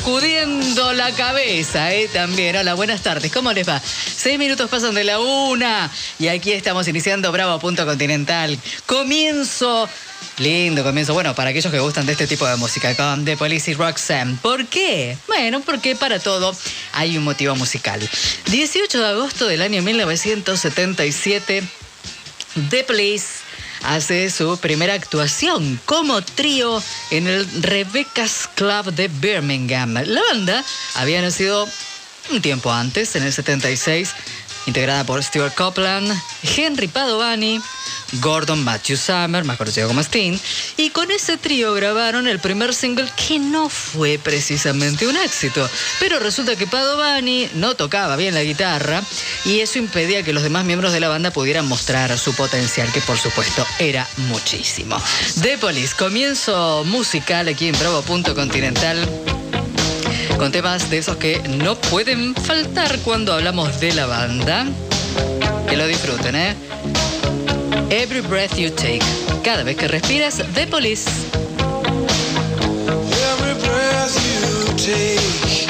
sacudiendo la cabeza, ¿eh? También. Hola, buenas tardes. ¿Cómo les va? Seis minutos pasan de la una. Y aquí estamos iniciando Bravo Punto Continental. Comienzo. Lindo comienzo. Bueno, para aquellos que gustan de este tipo de música, con The Police y Roxanne. ¿Por qué? Bueno, porque para todo hay un motivo musical. 18 de agosto del año 1977, The Police hace su primera actuación como trío en el Rebecca's Club de Birmingham. La banda había nacido un tiempo antes, en el 76, integrada por Stuart Copeland, Henry Padovani, Gordon Matthew Summer, más conocido como Sting, y con ese trío grabaron el primer single que no fue precisamente un éxito. Pero resulta que Padovani no tocaba bien la guitarra y eso impedía que los demás miembros de la banda pudieran mostrar su potencial, que por supuesto era muchísimo. The Police, comienzo musical aquí en Bravo Punto Continental con temas de esos que no pueden faltar cuando hablamos de la banda. Que lo disfruten, ¿eh? Every breath you take. Cada vez que respiras, The Police. Every breath you take,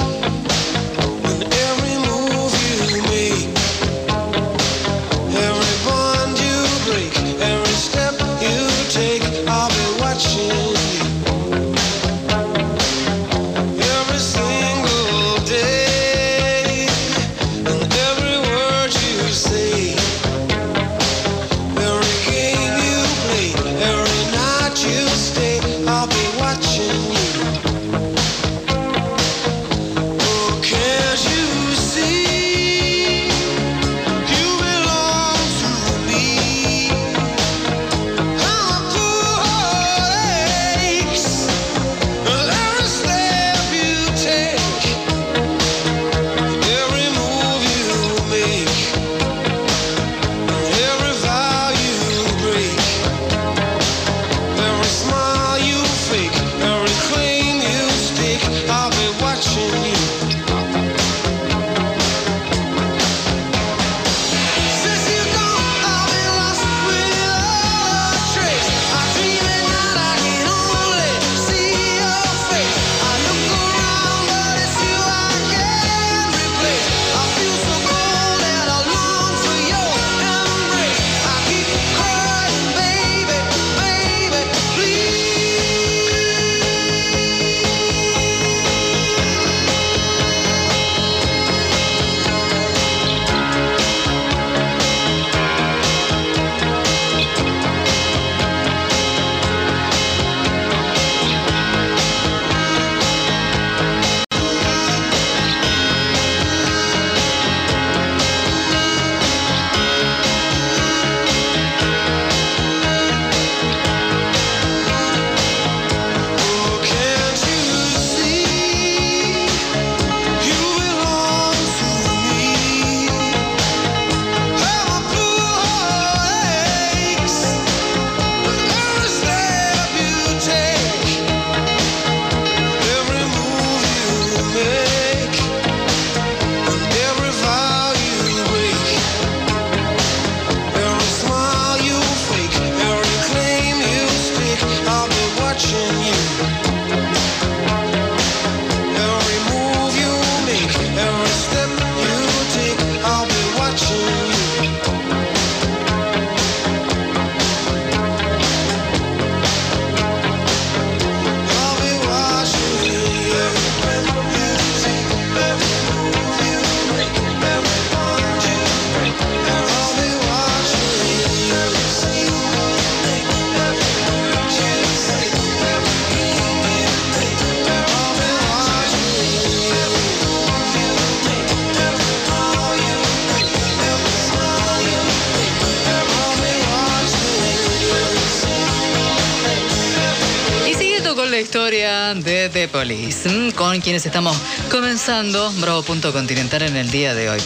historia de The Police, mm, con quienes estamos comenzando Bravo Punto Continental en el día de hoy.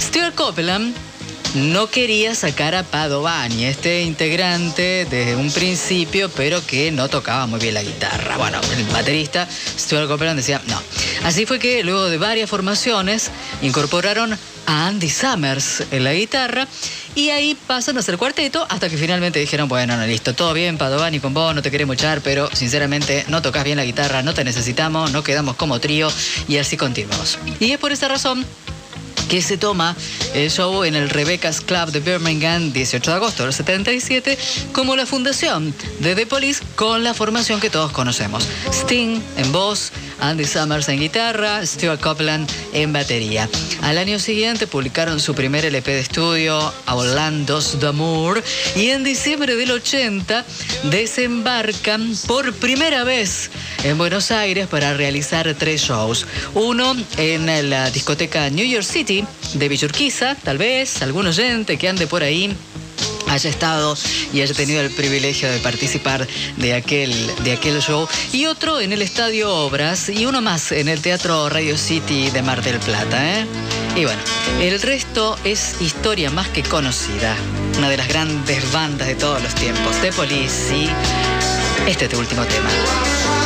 Stuart Copeland no quería sacar a Padovani, este integrante desde un principio, pero que no tocaba muy bien la guitarra. Bueno, el baterista Stuart Copeland decía no. Así fue que luego de varias formaciones incorporaron a Andy Summers en la guitarra y ahí pasan a ser cuarteto hasta que finalmente dijeron, bueno, no, listo, todo bien, Padovani con vos, no te queremos echar, pero sinceramente no tocas bien la guitarra, no te necesitamos, no quedamos como trío y así continuamos. Y es por esa razón que se toma el show en el Rebecca's Club de Birmingham 18 de agosto del 77 como la fundación de The Police con la formación que todos conocemos. Sting en voz, Andy Summers en guitarra, Stuart Copeland en batería. Al año siguiente publicaron su primer LP de estudio, Orlando's D'Amour, y en diciembre del 80 desembarcan por primera vez en Buenos Aires para realizar tres shows. Uno en la discoteca New York City de Villurquiza, tal vez algún oyente que ande por ahí haya estado y haya tenido el privilegio de participar de aquel, de aquel show. Y otro en el Estadio Obras y uno más en el Teatro Radio City de Mar del Plata. ¿eh? Y bueno, el resto es historia más que conocida. Una de las grandes bandas de todos los tiempos, de Police y este último tema.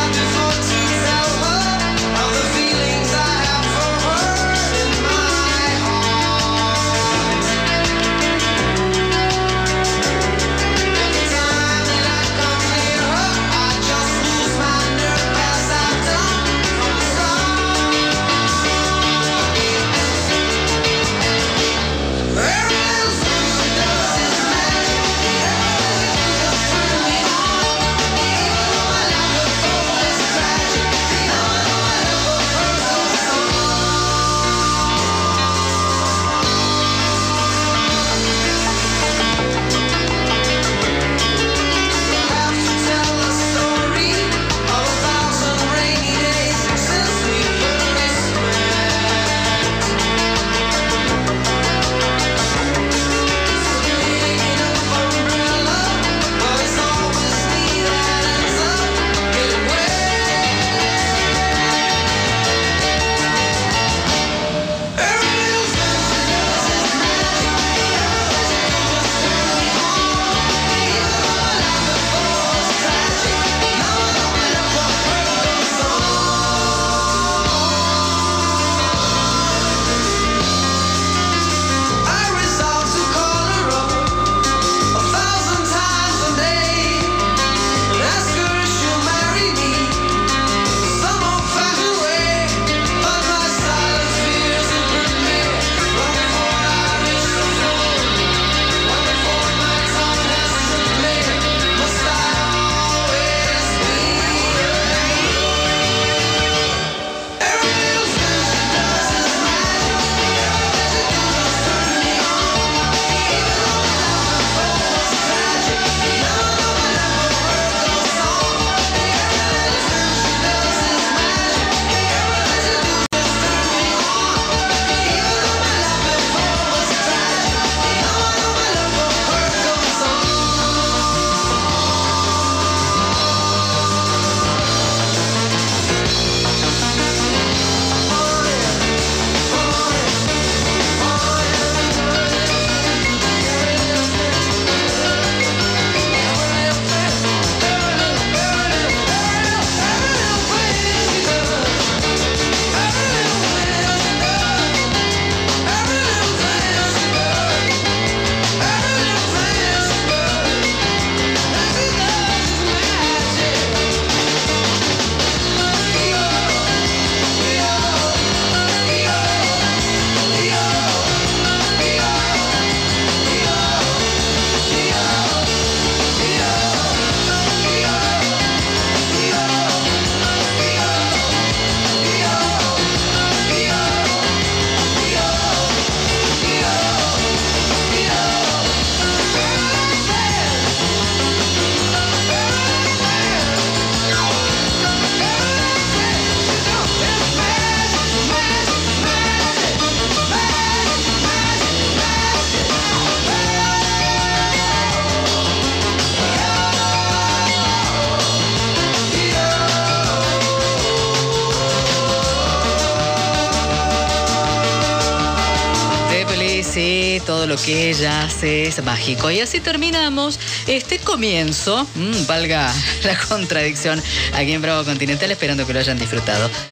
Todo lo que ella hace es mágico. Y así terminamos este comienzo, mm, valga la contradicción, aquí en Bravo Continental, esperando que lo hayan disfrutado.